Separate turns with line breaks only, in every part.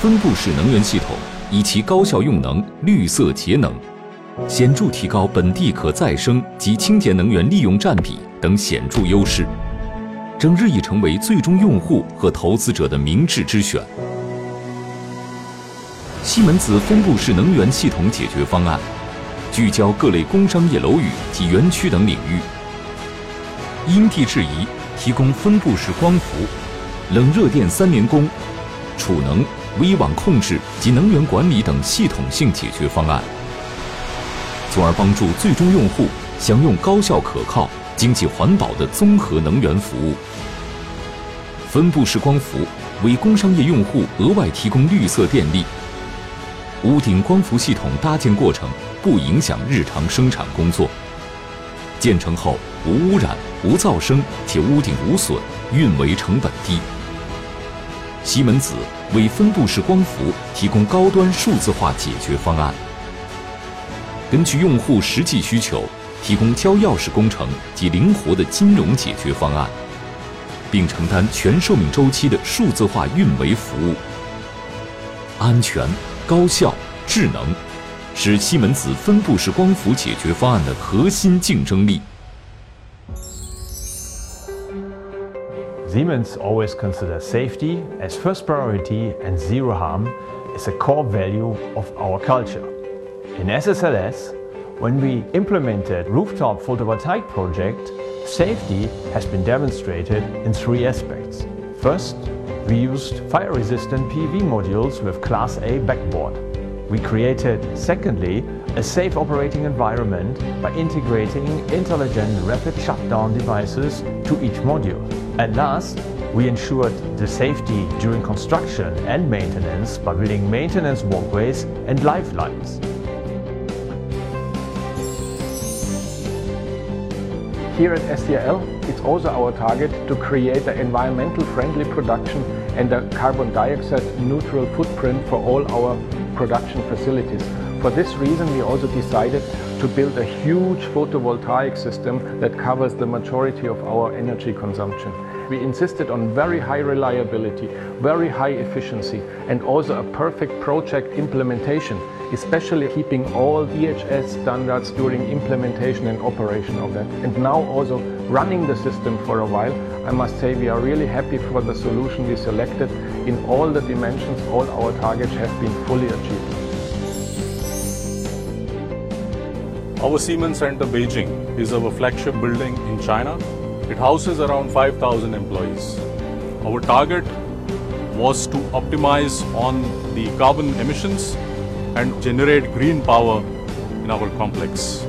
分布式能源系统，以其高效用能、绿色节能，显著提高本地可再生及清洁能源利用占比等显著优势，正日益成为最终用户和投资者的明智之选。西门子分布式能源系统解决方案，聚焦各类工商业楼宇及园区等领域，因地制宜提供分布式光伏、冷热电三联供、储能、微网控制及能源管理等系统性解决方案，从而帮助最终用户享用高效可靠、经济环保的综合能源服务。分布式光伏为工商业用户额外提供绿色电力。屋顶光伏系统搭建过程不影响日常生产工作，建成后无污染、无噪声且屋顶无损，运维成本低。西门子为分布式光伏提供高端数字化解决方案，根据用户实际需求，提供交钥匙工程及灵活的金融解决方案，并承担全寿命周期的数字化运维服务，安全。高效、智能，是西门子分布式光伏解决方案的核心竞争力。
Siemens always considers safety as first priority and zero harm is a core value of our culture. In SSLS, when we implemented rooftop photovoltaic project, safety has been demonstrated in three aspects. First, we used fire-resistant PV modules with Class A backboard. We created, secondly, a safe operating environment by integrating intelligent rapid shutdown devices to each module. And last, we ensured the safety during construction and maintenance by building maintenance walkways and lifelines.
Here at SCL, it's also our target to create an environmental friendly production and a carbon dioxide neutral footprint for all our production facilities. For this reason, we also decided to build a huge photovoltaic system that covers the majority of our energy consumption. We insisted on very high reliability, very high efficiency, and also a perfect project implementation, especially keeping all EHS standards during implementation and operation of that. And now also running the system for a while, I must say we are really happy for the solution we selected. In all the dimensions, all our targets have been fully achieved.
Our Siemens Center Beijing is our flagship building in China it houses around 5,000 employees. Our target was to optimize on the carbon emissions and generate green power in our complex.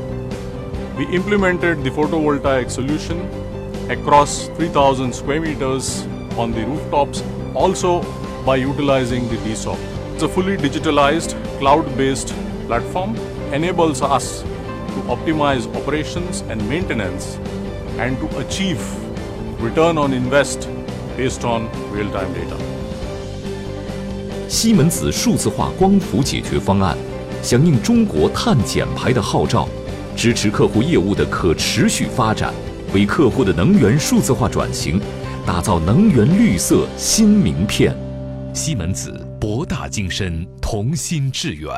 We implemented the photovoltaic solution across 3,000 square meters on the rooftops, also by utilizing the DSOP. It's a fully digitalized, cloud-based platform enables us to optimize operations and maintenance and to achieve return on invest based on real-time data.
西门子数字化光伏解决方案，响应中国碳减排的号召，支持客户业务的可持续发展，为客户的能源数字化转型打造能源绿色新名片。西门子博大精深，同心致远。